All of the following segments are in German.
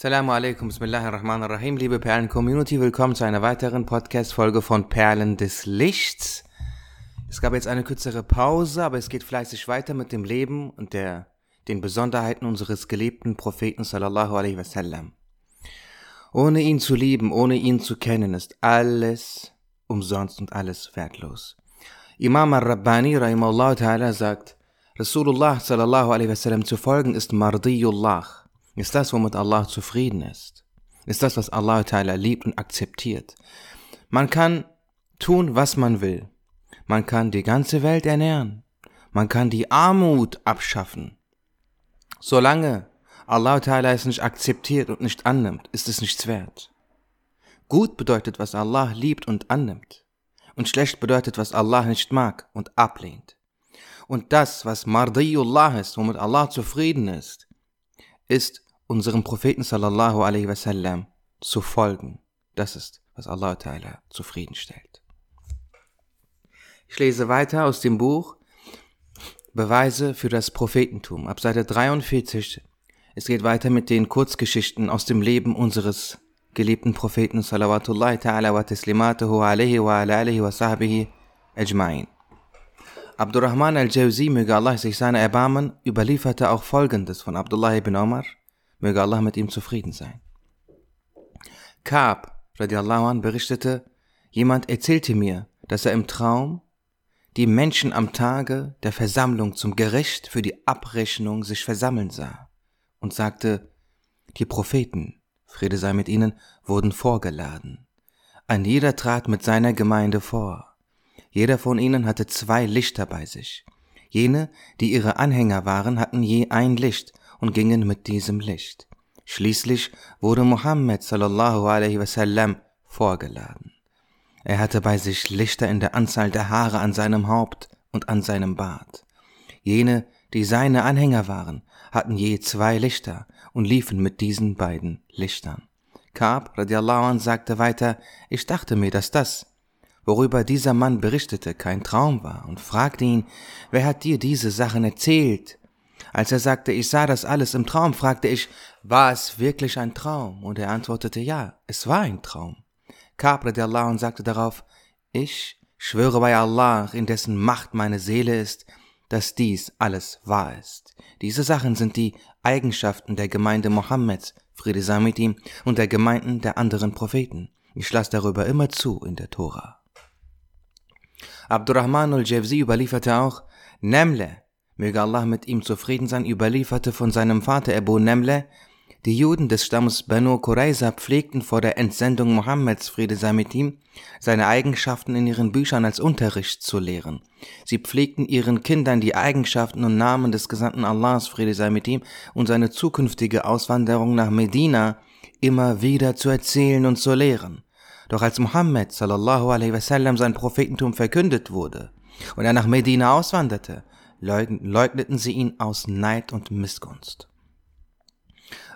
Assalamu alaikum, bismillahirrahmanirrahim, liebe Perlen-Community, willkommen zu einer weiteren Podcast-Folge von Perlen des Lichts. Es gab jetzt eine kürzere Pause, aber es geht fleißig weiter mit dem Leben und der, den Besonderheiten unseres geliebten Propheten sallallahu alaihi wasallam. Ohne ihn zu lieben, ohne ihn zu kennen, ist alles umsonst und alles wertlos. Imam al-Rabbani rahimahullah ta'ala sagt, Rasulullah sallallahu alaihi wasallam zu folgen ist Mardiyullah ist das, womit Allah zufrieden ist. Ist das, was Allah Ta'ala liebt und akzeptiert. Man kann tun, was man will. Man kann die ganze Welt ernähren. Man kann die Armut abschaffen. Solange Allah Ta'ala es nicht akzeptiert und nicht annimmt, ist es nichts wert. Gut bedeutet, was Allah liebt und annimmt. Und schlecht bedeutet, was Allah nicht mag und ablehnt. Und das, was Mardiyullah ist, womit Allah zufrieden ist, ist unserem Propheten sallallahu alaihi wasallam zu folgen. Das ist, was Allah Ta'ala zufriedenstellt. Ich lese weiter aus dem Buch Beweise für das Prophetentum ab Seite 43. Es geht weiter mit den Kurzgeschichten aus dem Leben unseres geliebten Propheten salawatullahi ta'ala wa taslimatuhu alaihi wa ala alihi wa sahbihi ajma'in. Abdurrahman al-Jawzi, möge Allah sich seiner erbarmen, überlieferte auch folgendes von Abdullah ibn Omar, möge Allah mit ihm zufrieden sein. Kaab, radiallahu an, berichtete, jemand erzählte mir, dass er im Traum die Menschen am Tage der Versammlung zum Gericht für die Abrechnung sich versammeln sah und sagte, die Propheten, Friede sei mit ihnen, wurden vorgeladen. Ein jeder trat mit seiner Gemeinde vor. Jeder von ihnen hatte zwei Lichter bei sich. Jene, die ihre Anhänger waren, hatten je ein Licht und gingen mit diesem Licht. Schließlich wurde Muhammad sallallahu alaihi wasallam vorgeladen. Er hatte bei sich Lichter in der Anzahl der Haare an seinem Haupt und an seinem Bart. Jene, die seine Anhänger waren, hatten je zwei Lichter und liefen mit diesen beiden Lichtern. Kaab radiallahu an sagte weiter, ich dachte mir, dass das, worüber dieser Mann berichtete, kein Traum war, und fragte ihn, wer hat dir diese Sachen erzählt? Als er sagte, ich sah das alles im Traum, fragte ich, war es wirklich ein Traum? Und er antwortete, ja, es war ein Traum. Der Allah und sagte darauf, ich schwöre bei Allah, in dessen Macht meine Seele ist, dass dies alles wahr ist. Diese Sachen sind die Eigenschaften der Gemeinde Mohammeds, Friede sei mit ihm, und der Gemeinden der anderen Propheten. Ich lasse darüber immer zu in der Tora. Abdurrahman al-Jawzi überlieferte auch, Nemle, möge Allah mit ihm zufrieden sein, überlieferte von seinem Vater Abu Nemle, die Juden des Stammes Banu Qurayza pflegten vor der Entsendung Mohammeds, Friede sei mit ihm, seine Eigenschaften in ihren Büchern als Unterricht zu lehren. Sie pflegten ihren Kindern die Eigenschaften und Namen des Gesandten Allahs, Friede sei mit ihm, und seine zukünftige Auswanderung nach Medina immer wieder zu erzählen und zu lehren. Doch als Muhammad sallallahu alaihi wasallam sein Prophetentum verkündet wurde und er nach Medina auswanderte, leugneten sie ihn aus Neid und Missgunst.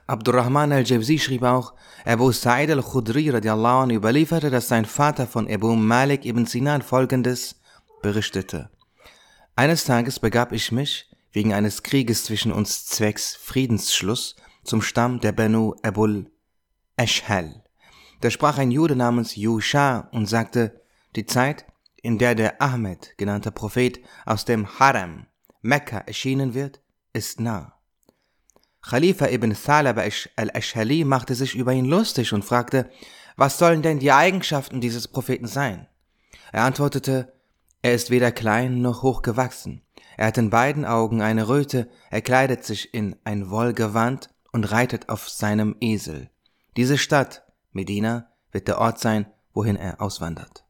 Abdurrahman al-Jawzi schrieb auch, Abu Sa'id al-Khudri radiallahu anh überlieferte, dass sein Vater von Abu Malik ibn Sinan folgendes berichtete. Eines Tages begab ich mich, wegen eines Krieges zwischen uns zwecks Friedensschluss, zum Stamm der Benu Abul Ashhal. Da sprach ein Jude namens Yusha und sagte, die Zeit, in der der Ahmed genannte Prophet aus dem Haram Mekka erschienen wird, ist nah. Khalifa ibn Thalaba al-Ashali machte sich über ihn lustig und fragte, was sollen denn die Eigenschaften dieses Propheten sein? Er antwortete, er ist weder klein noch hoch gewachsen. Er hat in beiden Augen eine Röte, er kleidet sich in ein Wollgewand und reitet auf seinem Esel. Diese Stadt, Medina wird der Ort sein, wohin er auswandert.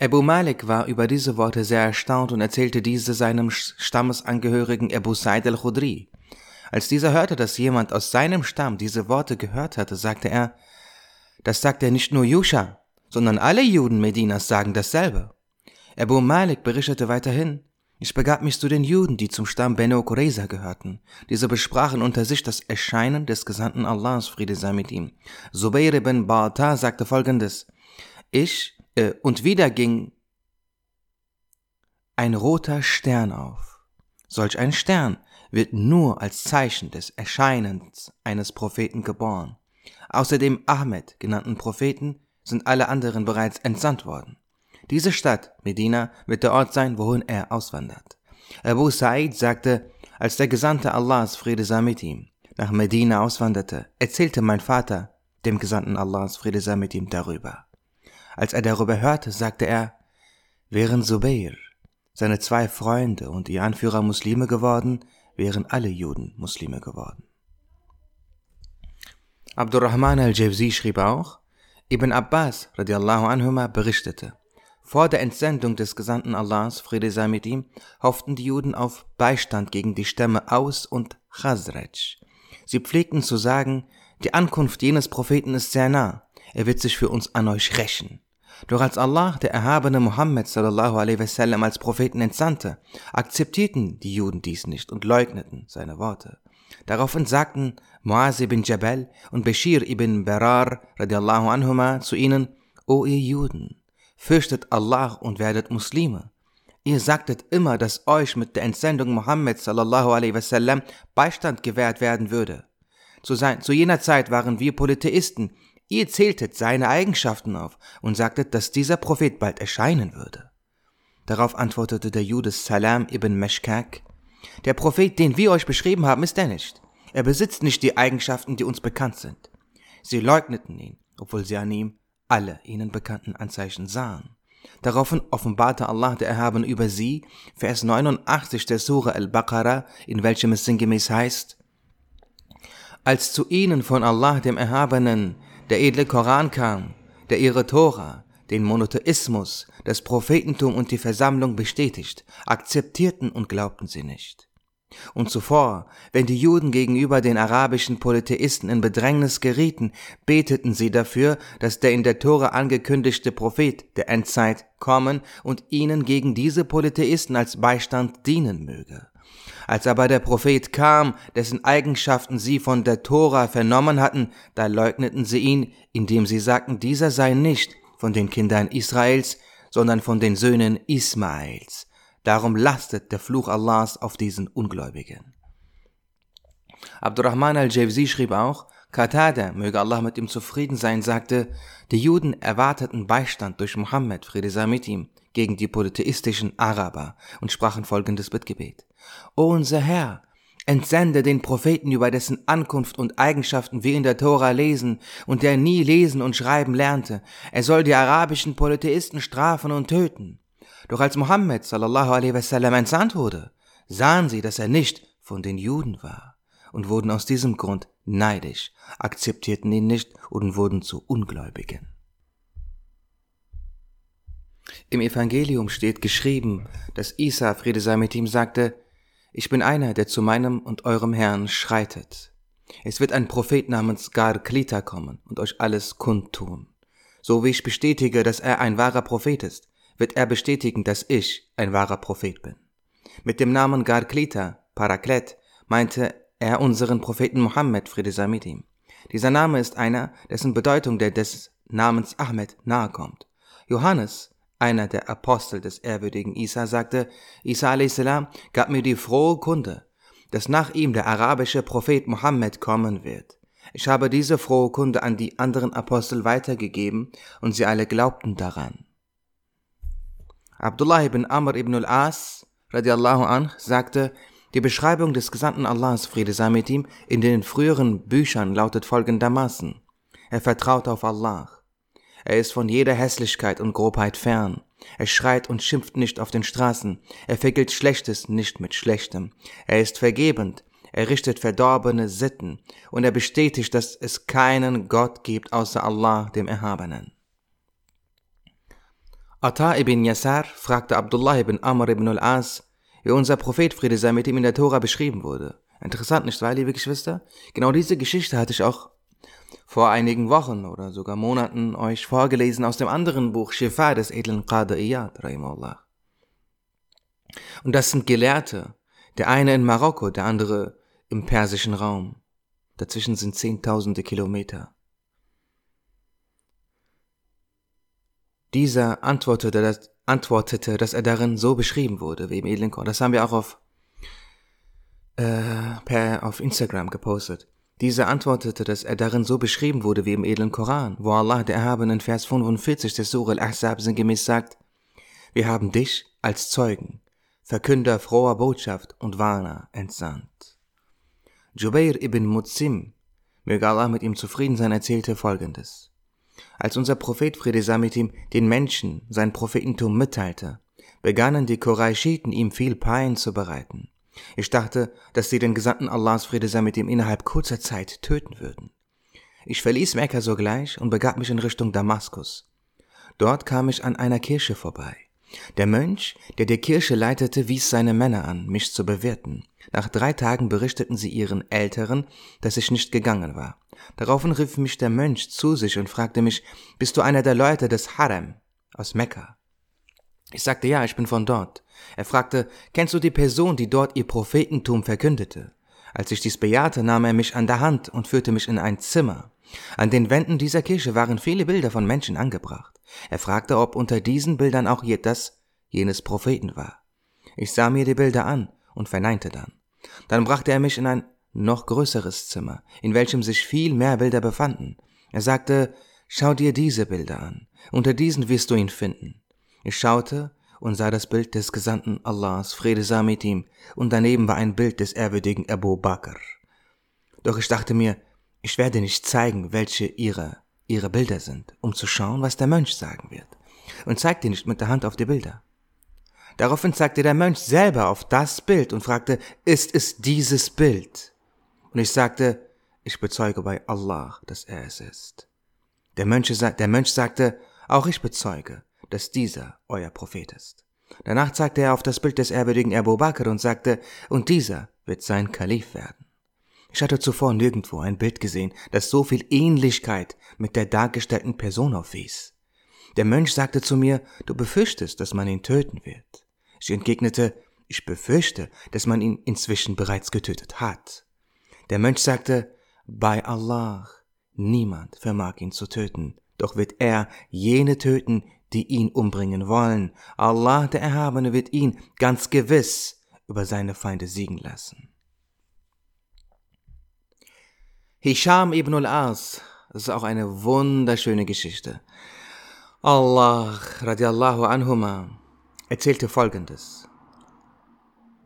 Abu Malik war über diese Worte sehr erstaunt und erzählte diese seinem Stammesangehörigen Abu Said al-Khudri. Als dieser hörte, dass jemand aus seinem Stamm diese Worte gehört hatte, sagte er, das sagt er nicht nur Yusha, sondern alle Juden Medinas sagen dasselbe. Abu Malik berichtete weiterhin, ich begab mich zu den Juden, die zum Stamm Beno Qurayza gehörten. Diese besprachen unter sich das Erscheinen des Gesandten Allahs, Friede sei mit ihm. Zubayr ibn Ba'ta sagte folgendes, ich, äh, und wieder ging ein roter Stern auf. Solch ein Stern wird nur als Zeichen des Erscheinens eines Propheten geboren. Außer dem Ahmed genannten Propheten sind alle anderen bereits entsandt worden. Diese Stadt, Medina, wird der Ort sein, wohin er auswandert. Abu Sa'id sagte, als der Gesandte Allahs, Friede sei mit ihm, nach Medina auswanderte, erzählte mein Vater dem Gesandten Allahs, Friede sei mit ihm, darüber. Als er darüber hörte, sagte er, wären Zubair, seine zwei Freunde und ihr Anführer Muslime geworden, wären alle Juden Muslime geworden. Abdurrahman al-Jawzi schrieb auch, Ibn Abbas radiallahu anhuma berichtete, vor der Entsendung des Gesandten Allahs, Friede sei mit ihm, hofften die Juden auf Beistand gegen die Stämme Aus und Chazraj. Sie pflegten zu sagen, die Ankunft jenes Propheten ist sehr nah, er wird sich für uns an euch rächen. Doch als Allah, der erhabene Muhammad sallallahu alaihi wasallam als Propheten entsandte, akzeptierten die Juden dies nicht und leugneten seine Worte. Daraufhin sagten Muaz ibn Jabal und Bashir ibn Berar radiallahu anhuma zu ihnen, O ihr Juden, fürchtet Allah und werdet Muslime. Ihr sagtet immer, dass euch mit der Entsendung Muhammad sallallahu alaihi wasallam Beistand gewährt werden würde. Zu, sein, zu jener Zeit waren wir Polytheisten, Ihr zähltet seine Eigenschaften auf und sagtet, dass dieser Prophet bald erscheinen würde. Darauf antwortete der Jude Salam ibn Meshkak, der Prophet, den wir euch beschrieben haben, ist er nicht. Er besitzt nicht die Eigenschaften, die uns bekannt sind. Sie leugneten ihn, obwohl sie an ihm alle ihnen bekannten Anzeichen sahen. Daraufhin offenbarte Allah der Erhaben über sie, Vers 89 der Sura al-Baqarah, in welchem es sinngemäß heißt, als zu ihnen von Allah dem Erhabenen der edle Koran kam, der ihre Tora, den Monotheismus, das Prophetentum und die Versammlung bestätigt, akzeptierten und glaubten sie nicht. Und zuvor, wenn die Juden gegenüber den arabischen Polytheisten in Bedrängnis gerieten, beteten sie dafür, dass der in der Tora angekündigte Prophet der Endzeit kommen und ihnen gegen diese Polytheisten als Beistand dienen möge. Als aber der Prophet kam, dessen Eigenschaften sie von der Tora vernommen hatten, da leugneten sie ihn, indem sie sagten, dieser sei nicht von den Kindern Israels, sondern von den Söhnen Ismaels. Darum lastet der Fluch Allahs auf diesen Ungläubigen. Abdurrahman al-Jawzi schrieb auch, Qatada, möge Allah mit ihm zufrieden sein, sagte, die Juden erwarteten Beistand durch Muhammad, Friede sei mit ihm, gegen die polytheistischen Araber und sprachen folgendes Bittgebet. O unser Herr, entsende den Propheten, über dessen Ankunft und Eigenschaften wir in der Tora lesen und der nie lesen und schreiben lernte. Er soll die arabischen Polytheisten strafen und töten. Doch als Mohammed sallallahu alaihi wasallam entsandt wurde, sahen sie, dass er nicht von den Juden war und wurden aus diesem Grund neidisch, akzeptierten ihn nicht und wurden zu Ungläubigen. Im Evangelium steht geschrieben, dass Isa, Friede sei mit ihm, sagte, ich bin einer, der zu meinem und eurem Herrn schreitet. Es wird ein Prophet namens Gar Klita kommen und euch alles kundtun. So wie ich bestätige, dass er ein wahrer Prophet ist, wird er bestätigen, dass ich ein wahrer Prophet bin. Mit dem Namen Gar Klita, Paraklet, meinte er unseren Propheten Mohammed, Friede sei mit ihm. Dieser Name ist einer, dessen Bedeutung der des Namens Ahmed nahe kommt. Johannes einer der Apostel des ehrwürdigen Isa sagte, Isa a.s. gab mir die frohe Kunde, dass nach ihm der arabische Prophet Mohammed kommen wird. Ich habe diese frohe Kunde an die anderen Apostel weitergegeben und sie alle glaubten daran. Abdullah ibn Amr ibn al-As radiallahu anh sagte, die Beschreibung des Gesandten Allahs, Friede sei mit ihm, in den früheren Büchern lautet folgendermaßen. Er vertraut auf Allah. Er ist von jeder Hässlichkeit und Grobheit fern. Er schreit und schimpft nicht auf den Straßen. Er vergilt Schlechtes nicht mit Schlechtem. Er ist vergebend. Er richtet verdorbene Sitten. Und er bestätigt, dass es keinen Gott gibt außer Allah, dem Erhabenen. Atta ibn Yasar fragte Abdullah ibn Amr ibn al-As, wie unser Prophet Friede sei mit ihm in der Tora beschrieben wurde. Interessant, nicht wahr, liebe Geschwister? Genau diese Geschichte hatte ich auch vor einigen Wochen oder sogar Monaten euch vorgelesen aus dem anderen Buch Shifa des edlen Qadr Iyad, Rahimullah. Und das sind Gelehrte, der eine in Marokko, der andere im persischen Raum. Dazwischen sind zehntausende Kilometer. Dieser antwortete, dass, antwortete, dass er darin so beschrieben wurde, wie im edlen Koran. Das haben wir auch auf äh, per auf Instagram gepostet. Dieser antwortete, dass er darin so beschrieben wurde wie im edlen Koran, wo Allah der Erhabene in Vers 45 des Surah al-Ahzab sinngemäß sagt, wir haben dich als Zeugen, Verkünder froher Botschaft und Warner entsandt. Jubair ibn Mutsim, möge Allah mit ihm zufrieden sein, erzählte folgendes. Als unser Prophet Friede sei mit ihm den Menschen sein Prophetentum mitteilte, begannen die Qurayshiten ihm viel Pein zu bereiten. Ich dachte, dass sie den Gesandten Allahs Friede sei mit ihm innerhalb kurzer Zeit töten würden. Ich verließ Mekka sogleich und begab mich in Richtung Damaskus. Dort kam ich an einer Kirche vorbei. Der Mönch, der die Kirche leitete, wies seine Männer an, mich zu bewirten. Nach drei Tagen berichteten sie ihren Älteren, dass ich nicht gegangen war. Daraufhin rief mich der Mönch zu sich und fragte mich, bist du einer der Leute des Harem aus Mekka? Ich sagte ja, ich bin von dort. Er fragte, kennst du die Person, die dort ihr Prophetentum verkündete? Als ich dies bejahte, nahm er mich an der Hand und führte mich in ein Zimmer. An den Wänden dieser Kirche waren viele Bilder von Menschen angebracht. Er fragte, ob unter diesen Bildern auch das jenes Propheten war. Ich sah mir die Bilder an und verneinte dann. Dann brachte er mich in ein noch größeres Zimmer, in welchem sich viel mehr Bilder befanden. Er sagte, schau dir diese Bilder an. Unter diesen wirst du ihn finden. Ich schaute und sah das Bild des Gesandten Allahs, Friede sei mit ihm, und daneben war ein Bild des ehrwürdigen Abu Bakr. Doch ich dachte mir, ich werde nicht zeigen, welche ihre, ihre Bilder sind, um zu schauen, was der Mönch sagen wird, und zeigte nicht mit der Hand auf die Bilder. Daraufhin zeigte der Mönch selber auf das Bild und fragte, ist es dieses Bild? Und ich sagte, ich bezeuge bei Allah, dass er es ist. Der Mönch, der Mönch sagte, auch ich bezeuge, dass dieser euer Prophet ist. Danach zeigte er auf das Bild des ehrwürdigen Abu Bakr und sagte, und dieser wird sein Kalif werden. Ich hatte zuvor nirgendwo ein Bild gesehen, das so viel Ähnlichkeit mit der dargestellten Person aufwies. Der Mönch sagte zu mir, du befürchtest, dass man ihn töten wird. Ich entgegnete, ich befürchte, dass man ihn inzwischen bereits getötet hat. Der Mönch sagte, bei Allah, niemand vermag ihn zu töten, doch wird er jene töten, die ihn umbringen wollen. Allah, der Erhabene, wird ihn ganz gewiss über seine Feinde siegen lassen. Hisham ibn al-As, das ist auch eine wunderschöne Geschichte. Allah, radiallahu anhuma, erzählte folgendes.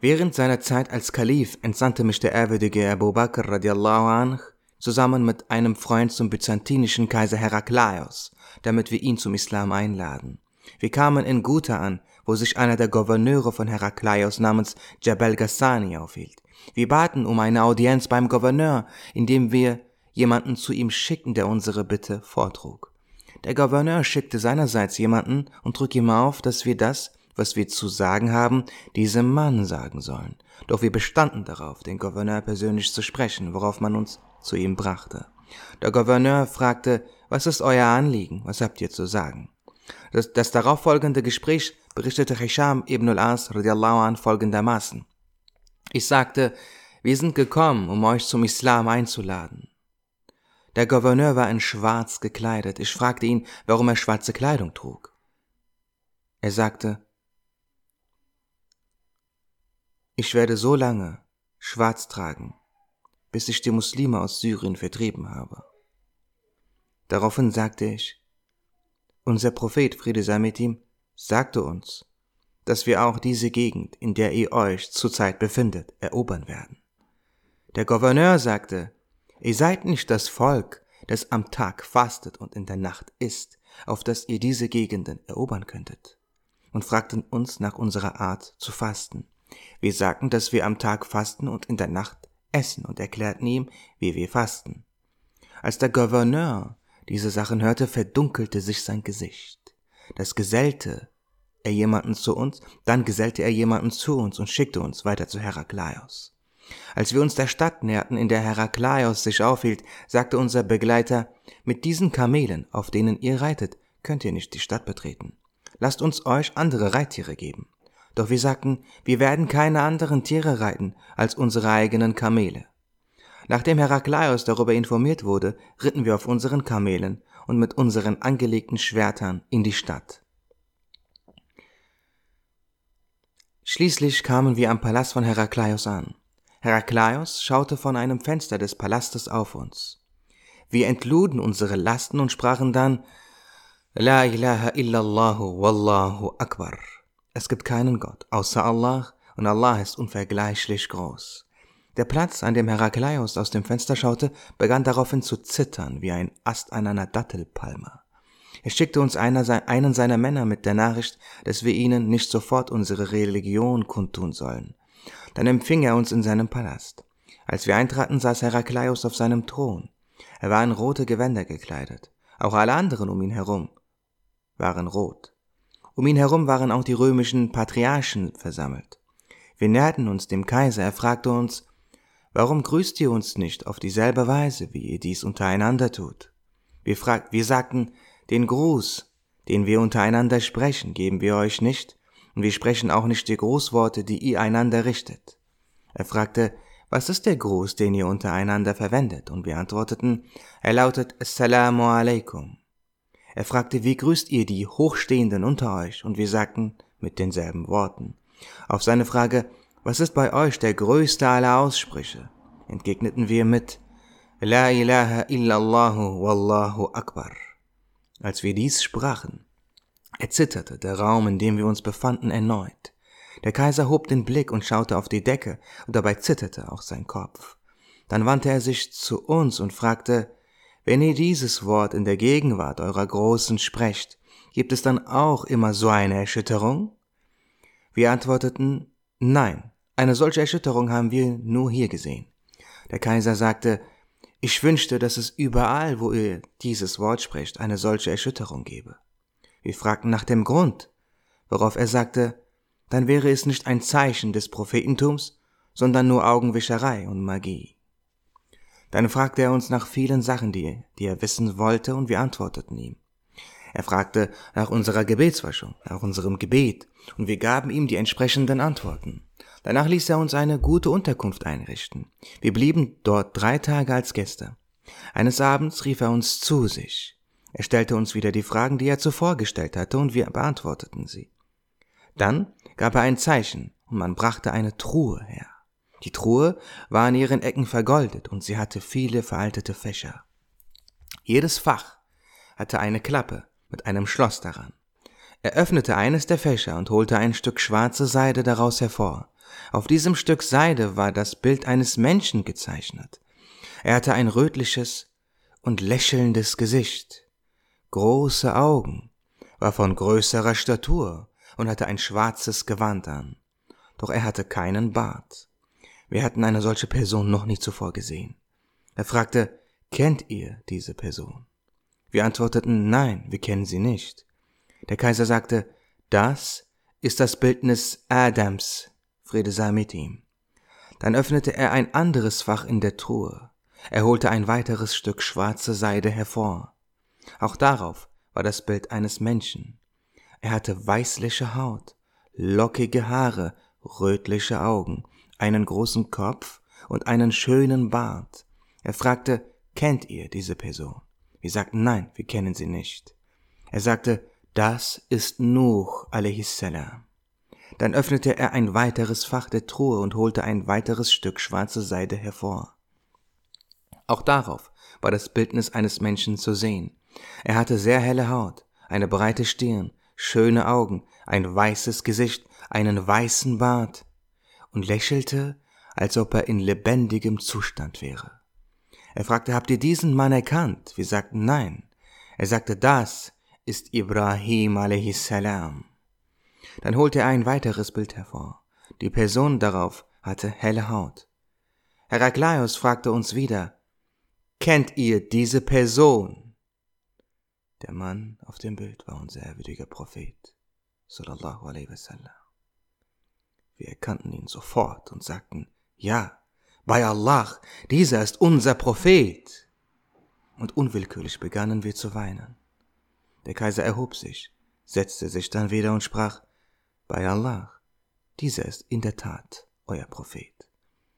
Während seiner Zeit als Kalif entsandte mich der ehrwürdige Abu Bakr radiallahu anh zusammen mit einem Freund zum byzantinischen Kaiser Heraklaios, damit wir ihn zum Islam einladen. Wir kamen in Guta an, wo sich einer der Gouverneure von Heraklaios namens Jabal Ghassani aufhielt. Wir baten um eine Audienz beim Gouverneur, indem wir jemanden zu ihm schickten, der unsere Bitte vortrug. Der Gouverneur schickte seinerseits jemanden und trug ihm auf, dass wir das, was wir zu sagen haben, diesem Mann sagen sollen. Doch wir bestanden darauf, den Gouverneur persönlich zu sprechen, worauf man uns zu ihm brachte. Der Gouverneur fragte, was ist euer Anliegen, was habt ihr zu sagen? Das, das darauffolgende Gespräch berichtete Hisham ibn al-As radiallahu an folgendermaßen. Ich sagte, wir sind gekommen, um euch zum Islam einzuladen. Der Gouverneur war in schwarz gekleidet. Ich fragte ihn, warum er schwarze Kleidung trug. Er sagte, ich werde so lange schwarz tragen, bis ich die Muslime aus Syrien vertrieben habe. Daraufhin sagte ich, unser Prophet, Friede sei mit ihm, sagte uns, dass wir auch diese Gegend, in der ihr euch zurzeit befindet, erobern werden. Der Gouverneur sagte, ihr seid nicht das Volk, das am Tag fastet und in der Nacht isst, auf das ihr diese Gegenden erobern könntet, und fragten uns nach unserer Art zu fasten. Wir sagten, dass wir am Tag fasten und in der Nacht essen und erklärten ihm, wie wir fasten. Als der Gouverneur diese Sachen hörte, verdunkelte sich sein Gesicht. Das gesellte er jemanden zu uns, dann gesellte er jemanden zu uns und schickte uns weiter zu Heraklaios. Als wir uns der Stadt näherten, in der Heraklaios sich aufhielt, sagte unser Begleiter, mit diesen Kamelen, auf denen ihr reitet, könnt ihr nicht die Stadt betreten. Lasst uns euch andere Reittiere geben. Doch wir sagten, wir werden keine anderen Tiere reiten als unsere eigenen Kamele. Nachdem Heraklaios darüber informiert wurde, ritten wir auf unseren Kamelen und mit unseren angelegten Schwertern in die Stadt. Schließlich kamen wir am Palast von Heraklaios an. Herakleios schaute von einem Fenster des Palastes auf uns. Wir entluden unsere Lasten und sprachen dann La ilaha illallahu wallahu akbar. Es gibt keinen Gott außer Allah und Allah ist unvergleichlich groß. Der Platz, an dem Herakleios aus dem Fenster schaute, begann daraufhin zu zittern wie ein Ast an einer Dattelpalme. Er schickte uns einen seiner Männer mit der Nachricht, dass wir ihnen nicht sofort unsere Religion kundtun sollen. Dann empfing er uns in seinem Palast. Als wir eintraten, saß Herakleios auf seinem Thron. Er war in rote Gewänder gekleidet. Auch alle anderen um ihn herum waren rot. Um ihn herum waren auch die römischen Patriarchen versammelt. Wir näherten uns dem Kaiser, er fragte uns, warum grüßt ihr uns nicht auf dieselbe Weise, wie ihr dies untereinander tut? Wir, frag, wir sagten, den Gruß, den wir untereinander sprechen, geben wir euch nicht, und wir sprechen auch nicht die Grußworte, die ihr einander richtet. Er fragte, was ist der Gruß, den ihr untereinander verwendet? Und wir antworteten, er lautet Assalamu alaikum. Er fragte, wie grüßt ihr die Hochstehenden unter euch? Und wir sagten mit denselben Worten. Auf seine Frage, was ist bei euch der größte aller Aussprüche? entgegneten wir mit La ilaha illallahu wallahu akbar. Als wir dies sprachen, erzitterte der Raum, in dem wir uns befanden, erneut. Der Kaiser hob den Blick und schaute auf die Decke, und dabei zitterte auch sein Kopf. Dann wandte er sich zu uns und fragte, wenn ihr dieses Wort in der Gegenwart eurer Großen sprecht, gibt es dann auch immer so eine Erschütterung? Wir antworteten, nein, eine solche Erschütterung haben wir nur hier gesehen. Der Kaiser sagte, ich wünschte, dass es überall, wo ihr dieses Wort sprecht, eine solche Erschütterung gebe. Wir fragten nach dem Grund, worauf er sagte, dann wäre es nicht ein Zeichen des Prophetentums, sondern nur Augenwischerei und Magie. Dann fragte er uns nach vielen Sachen, die, die er wissen wollte, und wir antworteten ihm. Er fragte nach unserer Gebetswaschung, nach unserem Gebet, und wir gaben ihm die entsprechenden Antworten. Danach ließ er uns eine gute Unterkunft einrichten. Wir blieben dort drei Tage als Gäste. Eines Abends rief er uns zu sich. Er stellte uns wieder die Fragen, die er zuvor gestellt hatte, und wir beantworteten sie. Dann gab er ein Zeichen, und man brachte eine Truhe her. Die Truhe war an ihren Ecken vergoldet und sie hatte viele veraltete Fächer. Jedes Fach hatte eine Klappe mit einem Schloss daran. Er öffnete eines der Fächer und holte ein Stück schwarze Seide daraus hervor. Auf diesem Stück Seide war das Bild eines Menschen gezeichnet. Er hatte ein rötliches und lächelndes Gesicht, große Augen, war von größerer Statur und hatte ein schwarzes Gewand an. Doch er hatte keinen Bart. Wir hatten eine solche Person noch nie zuvor gesehen. Er fragte, kennt ihr diese Person? Wir antworteten, nein, wir kennen sie nicht. Der Kaiser sagte, das ist das Bildnis Adams, Friede sei mit ihm. Dann öffnete er ein anderes Fach in der Truhe. Er holte ein weiteres Stück schwarze Seide hervor. Auch darauf war das Bild eines Menschen. Er hatte weißliche Haut, lockige Haare, rötliche Augen einen großen Kopf und einen schönen Bart. Er fragte, kennt ihr diese Person? Wir sagten, nein, wir kennen sie nicht. Er sagte, das ist Nuh a.s. Dann öffnete er ein weiteres Fach der Truhe und holte ein weiteres Stück schwarze Seide hervor. Auch darauf war das Bildnis eines Menschen zu sehen. Er hatte sehr helle Haut, eine breite Stirn, schöne Augen, ein weißes Gesicht, einen weißen Bart und lächelte, als ob er in lebendigem Zustand wäre. Er fragte, habt ihr diesen Mann erkannt? Wir sagten nein. Er sagte, das ist Ibrahim a.s. Dann holte er ein weiteres Bild hervor. Die Person darauf hatte helle Haut. Herakleios fragte uns wieder, kennt ihr diese Person? Der Mann auf dem Bild war unser ehrwürdiger Prophet, sallallahu alaihi wasallam. Wir erkannten ihn sofort und sagten, ja, bei Allah, dieser ist unser Prophet. Und unwillkürlich begannen wir zu weinen. Der Kaiser erhob sich, setzte sich dann wieder und sprach, bei Allah, dieser ist in der Tat euer Prophet.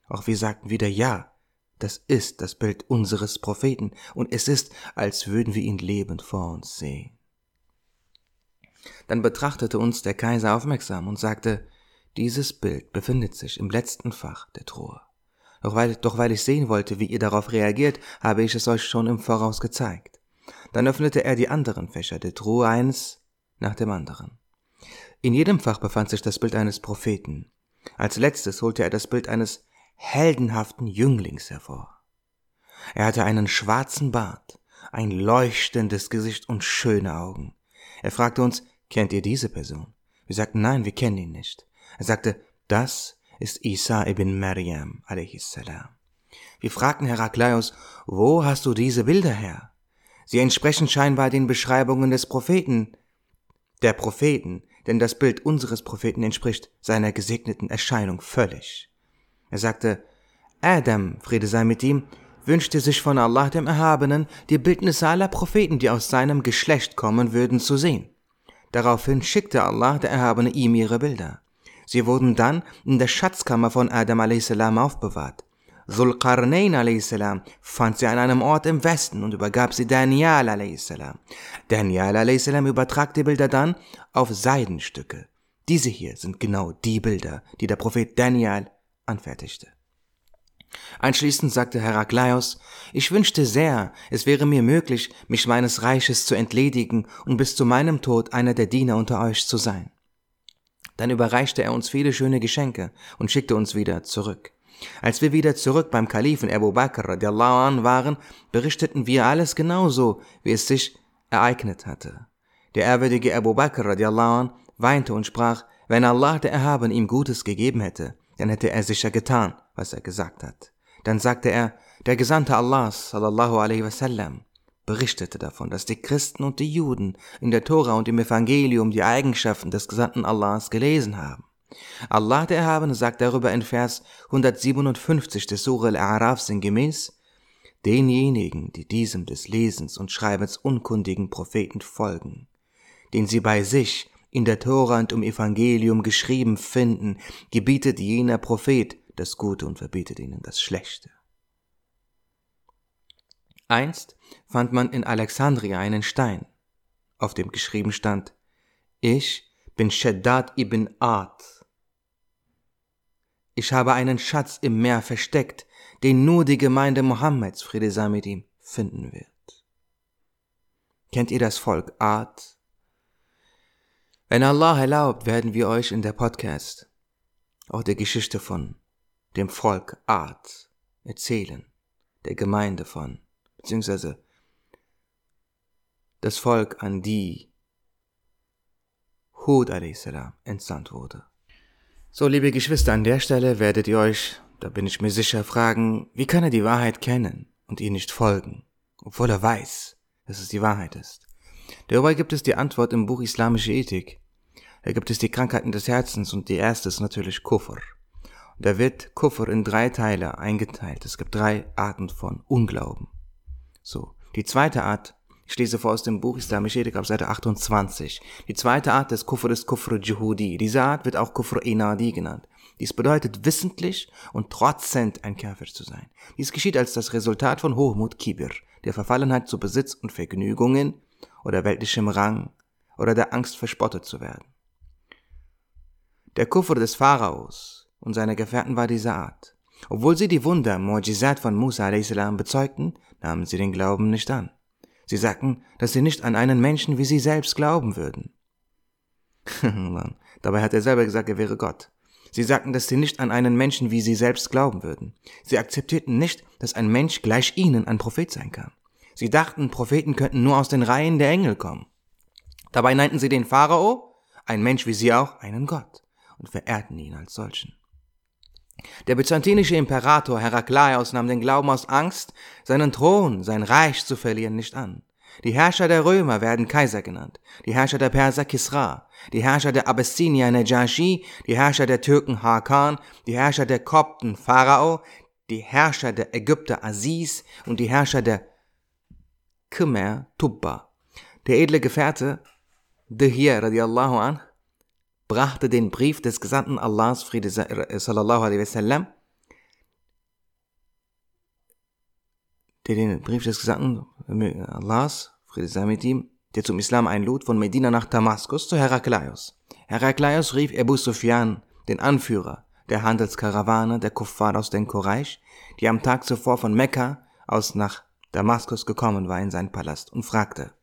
Auch wir sagten wieder, ja, das ist das Bild unseres Propheten, und es ist, als würden wir ihn lebend vor uns sehen. Dann betrachtete uns der Kaiser aufmerksam und sagte, dieses Bild befindet sich im letzten Fach der Truhe. Doch weil, doch weil ich sehen wollte, wie ihr darauf reagiert, habe ich es euch schon im Voraus gezeigt. Dann öffnete er die anderen Fächer der Truhe eins nach dem anderen. In jedem Fach befand sich das Bild eines Propheten. Als letztes holte er das Bild eines heldenhaften Jünglings hervor. Er hatte einen schwarzen Bart, ein leuchtendes Gesicht und schöne Augen. Er fragte uns, kennt ihr diese Person? Wir sagten, nein, wir kennen ihn nicht. Er sagte, das ist Isa ibn Maryam, salam. Wir fragten Herakleios, wo hast du diese Bilder her? Sie entsprechen scheinbar den Beschreibungen des Propheten, der Propheten, denn das Bild unseres Propheten entspricht seiner gesegneten Erscheinung völlig. Er sagte, Adam, Friede sei mit ihm, wünschte sich von Allah dem Erhabenen, die Bildnisse aller Propheten, die aus seinem Geschlecht kommen würden, zu sehen. Daraufhin schickte Allah der Erhabene ihm ihre Bilder. Sie wurden dann in der Schatzkammer von Adam a.s. aufbewahrt. Zulqarnain a.s. fand sie an einem Ort im Westen und übergab sie Daniel a.s. Daniel a.s. übertrag die Bilder dann auf Seidenstücke. Diese hier sind genau die Bilder, die der Prophet Daniel anfertigte. Anschließend sagte Herakleios, ich wünschte sehr, es wäre mir möglich, mich meines Reiches zu entledigen und bis zu meinem Tod einer der Diener unter euch zu sein. Dann überreichte er uns viele schöne Geschenke und schickte uns wieder zurück. Als wir wieder zurück beim Kalifen Abu Bakr radiallahu an waren, berichteten wir alles genauso, wie es sich ereignet hatte. Der ehrwürdige Abu Bakr radiallahu an weinte und sprach, wenn Allah der Erhaben ihm Gutes gegeben hätte, dann hätte er sicher getan, was er gesagt hat. Dann sagte er, der Gesandte Allahs, sallallahu alaihi wasallam, berichtete davon, dass die Christen und die Juden in der Tora und im Evangelium die Eigenschaften des Gesandten Allahs gelesen haben. Allah der Erhabene sagt darüber in Vers 157 des Surah al-A'raf sinngemäß, denjenigen, die diesem des Lesens und Schreibens unkundigen Propheten folgen, den sie bei sich in der Tora und im Evangelium geschrieben finden, gebietet jener Prophet das Gute und verbietet ihnen das Schlechte. Einst fand man in Alexandria einen Stein, auf dem geschrieben stand, ich bin Shaddad ibn Ad. Ich habe einen Schatz im Meer versteckt, den nur die Gemeinde Mohammeds, Friede sei mit ihm, finden wird. Kennt ihr das Volk Ad? Wenn Allah erlaubt, werden wir euch in der Podcast auch die Geschichte von dem Volk Ad erzählen, der Gemeinde von, beziehungsweise das Volk, an die Hud a.s. entsandt wurde. So, liebe Geschwister, an der Stelle werdet ihr euch, da bin ich mir sicher, fragen, wie kann er die Wahrheit kennen und ihr nicht folgen, obwohl er weiß, dass es die Wahrheit ist. Dabei gibt es die Antwort im Buch Islamische Ethik. Da gibt es die Krankheiten des Herzens und die erste ist natürlich Kufr. Da wird Kufr in drei Teile eingeteilt. Es gibt drei Arten von Unglauben. So. Die zweite Art, ich lese vor aus dem Buch Islamische Ethik auf Seite 28. Die zweite Art des Kufr ist Kufr Juhudi. Diese Art wird auch Kufr Inadi genannt. Dies bedeutet wissentlich und trotzend ein Kafir zu sein. Dies geschieht als das Resultat von Hochmut Kibir, der Verfallenheit zu Besitz und Vergnügungen oder weltlichem Rang oder der Angst verspottet zu werden. Der Kufr des Pharaos und seiner Gefährten war dieser Art. Obwohl sie die Wunder, Mu'jizat von Musa a.s. bezeugten, nahmen sie den Glauben nicht an. Sie sagten, dass sie nicht an einen Menschen wie sie selbst glauben würden. Dabei hat er selber gesagt, er wäre Gott. Sie sagten, dass sie nicht an einen Menschen wie sie selbst glauben würden. Sie akzeptierten nicht, dass ein Mensch gleich ihnen ein Prophet sein kann. Sie dachten, Propheten könnten nur aus den Reihen der Engel kommen. Dabei nannten sie den Pharao, ein Mensch wie sie auch, einen Gott und verehrten ihn als solchen. Der byzantinische Imperator Herakleios nahm den Glauben aus Angst, seinen Thron, sein Reich zu verlieren, nicht an. Die Herrscher der Römer werden Kaiser genannt, die Herrscher der Perser Kisra, die Herrscher der Abyssinier Najashi, die Herrscher der Türken Hakan, die Herrscher der Kopten Pharao, die Herrscher der Ägypter Aziz und die Herrscher der Khmer Tubba. Der edle Gefährte Dehir radiallahu an brachte den Brief des Gesandten Allahs, Friede sallallahu alaihi wasallam, der den Brief des Gesandten Allahs, Friede sei mit ihm, der zum Islam einlud, von Medina nach Damaskus zu Herakleios. Herakleios rief Abu Sufyan, den Anführer der Handelskarawane der Kuffar aus den Quraysh, die am Tag zuvor von Mekka aus nach Damaskus gekommen war in seinen Palast und fragte.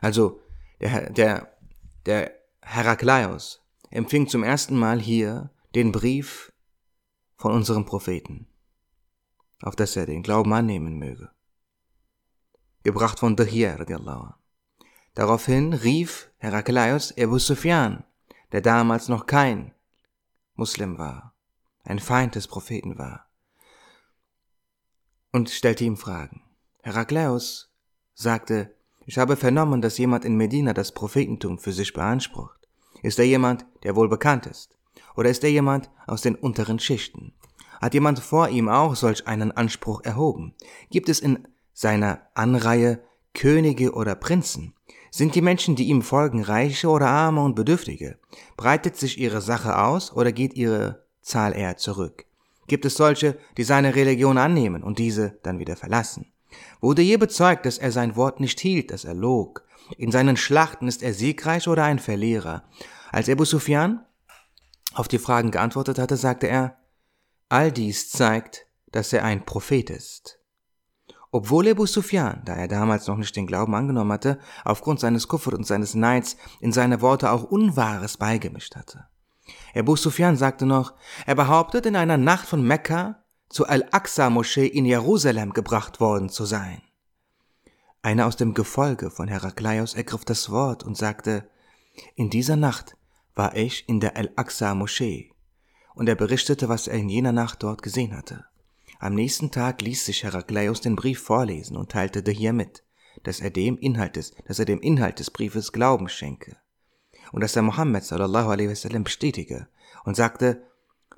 Also, der, der, der Herakleios empfing zum ersten Mal hier den Brief von unserem Propheten, auf dass er den Glauben annehmen möge. Gebracht von Dahir, radiallahu Daraufhin rief Herakleios Ebu Sufyan, der damals noch kein Muslim war, ein Feind des Propheten war, und stellte ihm Fragen. Herakleios sagte, ich habe vernommen, dass jemand in Medina das Prophetentum für sich beansprucht. Ist er jemand, der wohl bekannt ist? Oder ist er jemand aus den unteren Schichten? Hat jemand vor ihm auch solch einen Anspruch erhoben? Gibt es in seiner Anreihe Könige oder Prinzen? Sind die Menschen, die ihm folgen, Reiche oder Arme und Bedürftige? Breitet sich ihre Sache aus oder geht ihre Zahl eher zurück? Gibt es solche, die seine Religion annehmen und diese dann wieder verlassen? Wurde je bezeugt, dass er sein Wort nicht hielt, dass er log? In seinen Schlachten ist er siegreich oder ein Verlierer? Als Ebu Sufyan auf die Fragen geantwortet hatte, sagte er, all dies zeigt, dass er ein Prophet ist. Obwohl Ebu Sufyan, da er damals noch nicht den Glauben angenommen hatte, aufgrund seines Kuffer und seines Neids in seine Worte auch Unwahres beigemischt hatte. Ebu Sufyan sagte noch, er behauptet in einer Nacht von Mekka zur Al-Aqsa-Moschee in Jerusalem gebracht worden zu sein. Einer aus dem Gefolge von Herakleios ergriff das Wort und sagte, in dieser Nacht war ich in der Al-Aqsa-Moschee, und er berichtete, was er in jener Nacht dort gesehen hatte. Am nächsten Tag ließ sich Herakleios den Brief vorlesen und teilte hier mit, dass er dem Inhalt des, dass er dem Inhalt des Briefes Glauben schenke und dass er Mohammed sallallahu alaihi wasallam bestätige und sagte,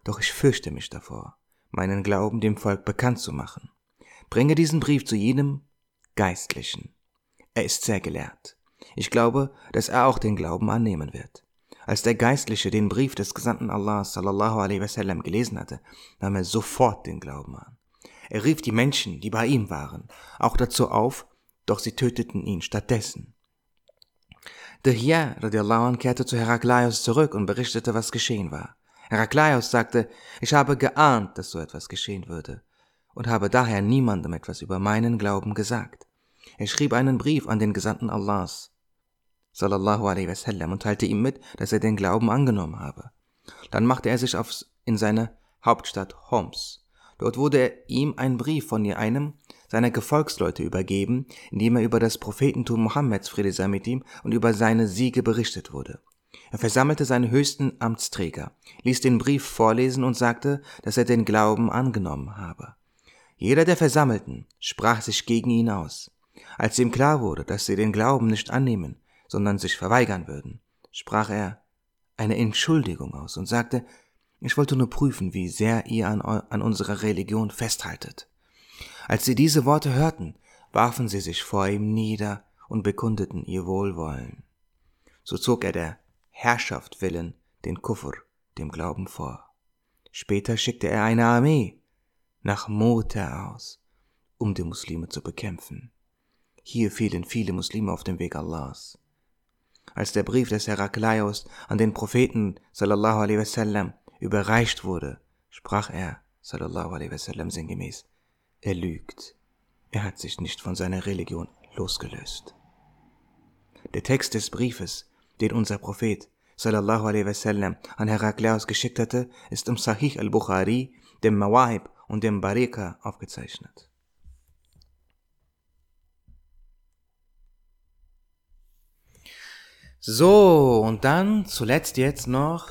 doch ich fürchte mich davor, meinen Glauben dem Volk bekannt zu machen. Bringe diesen Brief zu jedem Geistlichen. Er ist sehr gelehrt. Ich glaube, dass er auch den Glauben annehmen wird. Als der Geistliche den Brief des Gesandten Allah sallallahu alaihi wasallam gelesen hatte, nahm er sofort den Glauben an. Er rief die Menschen, die bei ihm waren, auch dazu auf, doch sie töteten ihn stattdessen. Dehya radiallahu anh kehrte zu Herakleios zurück und berichtete, was geschehen war. Herakleios sagte, ich habe geahnt, dass so etwas geschehen würde und habe daher niemandem etwas über meinen Glauben gesagt. Er schrieb einen Brief an den Gesandten Allahs, sallallahu alaihi wasallam, und teilte ihm mit, dass er den Glauben angenommen habe. Dann machte er sich auf in seine Hauptstadt Homs. Dort wurde ihm ein Brief von einem seiner Gefolgsleute übergeben, in dem er über das Prophetentum Mohammeds, Friede sei mit ihm, und über seine Siege berichtet wurde. Er versammelte seine höchsten Amtsträger, ließ den Brief vorlesen und sagte, dass er den Glauben angenommen habe. Jeder der Versammelten sprach sich gegen ihn aus. Als ihm klar wurde, dass sie den Glauben nicht annehmen, sondern sich verweigern würden, sprach er eine Entschuldigung aus und sagte, ich wollte nur prüfen, wie sehr ihr an, an unserer Religion festhaltet. Als sie diese Worte hörten, warfen sie sich vor ihm nieder und bekundeten ihr Wohlwollen. So zog er der Herrschaft willen den Kuffer, dem Glauben vor. Später schickte er eine Armee nach Mota aus, um die Muslime zu bekämpfen. Hier fielen viele Muslime auf dem Weg Allahs. Als der Brief des Herakleios an den Propheten sallallahu alaihi wasallam überreicht wurde, sprach er sallallahu alaihi wasallam sinngemäß: Er lügt. Er hat sich nicht von seiner Religion losgelöst. Der Text des Briefes, den unser Prophet sallallahu alaihi wasallam an Herakleios geschickt hatte, ist im Sahih al-Bukhari, dem Mawahib und dem Barika aufgezeichnet. So, und dann zuletzt jetzt noch.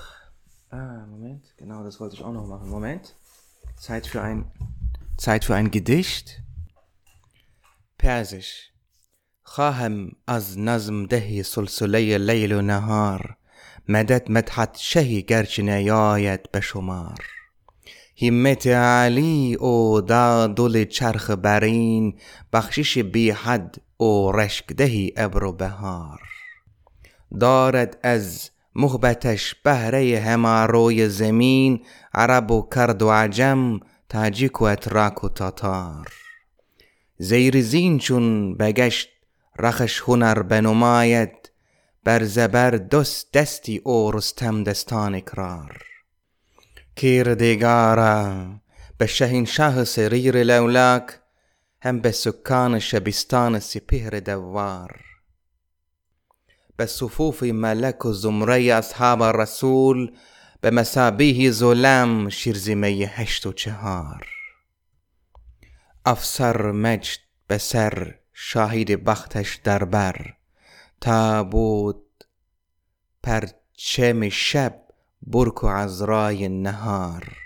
Ah, Moment, genau, das wollte ich auch noch machen. Moment. Zeit für ein Zeit für ein Gedicht. Persisch. خواهم از نظم دهی سلسله لیل و نهار مدد مدحت شهی گرچه نیاید به شمار. همت علی او دا دل چرخ برین بخشش بی حد او رشک دهی ابر و بهار. دارد از محبتش بهره هماروی زمین عرب و کرد و عجم تاجیک و اتراک و تاتار. زیر زین چون بگشت رخش هنر بنماید بر زبر دست دستی او رستم دستان اکرار. کردگارا به شهنشاه سریر لولاک هم به سکان شبستان سپهر دوار. به صفوف ملک و زمره اصحاب رسول به مسابیه ظلم شیرزیمه هشت و چهار. افسر مجد به سر شاهد بختش در بر تا بود پرچم شب برک و عذرای نهار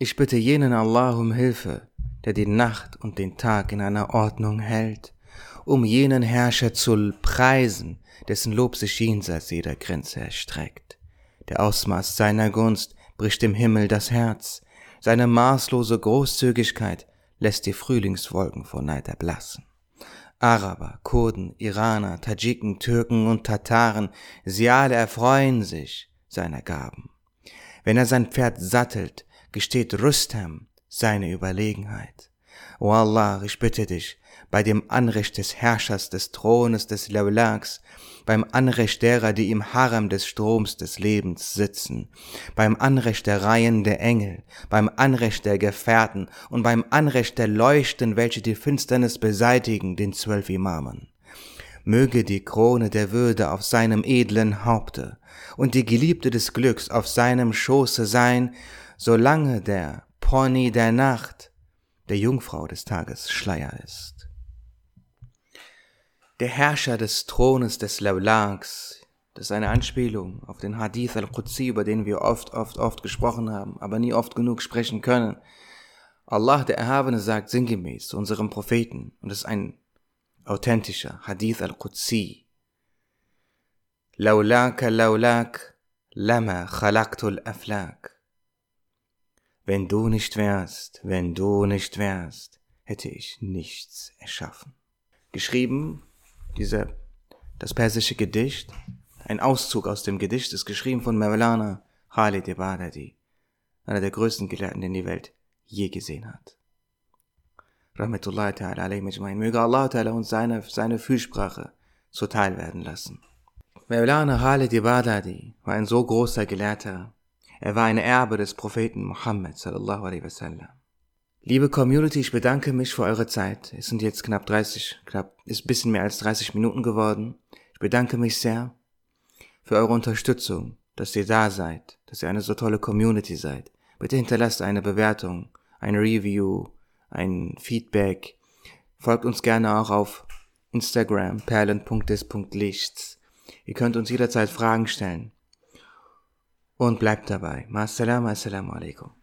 Ich bitte jenen Allah um Hilfe, der die Nacht und den Tag in einer Ordnung hält, um jenen Herrscher zu preisen, dessen Lob sich jenseits jeder Grenze erstreckt. Der Ausmaß seiner Gunst bricht dem Himmel das Herz, seine maßlose Großzügigkeit lässt die Frühlingswolken vor Neid erblassen. Araber, Kurden, Iraner, Tadschiken, Türken und Tataren, sie alle erfreuen sich seiner Gaben. Wenn er sein Pferd sattelt, gesteht Rustam seine Überlegenheit. O Allah, ich bitte dich, bei dem Anrecht des Herrschers des Thrones des Laulaks, beim Anrecht derer, die im Harem des Stroms des Lebens sitzen, beim Anrecht der Reihen der Engel, beim Anrecht der Gefährten und beim Anrecht der Leuchten, welche die Finsternis beseitigen, den zwölf Imamen. Möge die Krone der Würde auf seinem edlen Haupte und die Geliebte des Glücks auf seinem Schoße sein, solange der Pony der Nacht der Jungfrau des Tages Schleier ist. Der Herrscher des Thrones des Laulaks, das ist eine Anspielung auf den Hadith al-Qudsi, über den wir oft, oft, oft gesprochen haben, aber nie oft genug sprechen können. Allah, der Erhabene, sagt sinngemäß zu unserem Propheten, und das ist ein authentischer Hadith al-Qudsi, Laulaka laulak, lama khalaqtul aflak. Wenn du nicht wärst, wenn du nicht wärst, hätte ich nichts erschaffen. Geschrieben, dieser, das persische Gedicht, ein Auszug aus dem Gedicht ist geschrieben von Mawlana Khalid Ibadadi, einer der größten Gelehrten, den die Welt je gesehen hat. Rahmatullahi ta'ala alayhi majma'in. Möge Allah ta'ala uns seine, seine Fühlsprache zuteil werden lassen. Mawlana Khalid Ibadadi war ein so großer Gelehrter, er war ein Erbe des Propheten Muhammad sallallahu alaihi wasallam. Liebe Community, ich bedanke mich für eure Zeit. Es sind jetzt knapp 30, knapp, ist bisschen mehr als 30 Minuten geworden. Ich bedanke mich sehr für eure Unterstützung, dass ihr da seid, dass ihr eine so tolle Community seid. Bitte hinterlasst eine Bewertung, ein Review, ein Feedback. Folgt uns gerne auch auf Instagram perlen.des.lichts. Ihr könnt uns jederzeit Fragen stellen und bleibt dabei. Assalamu alaikum.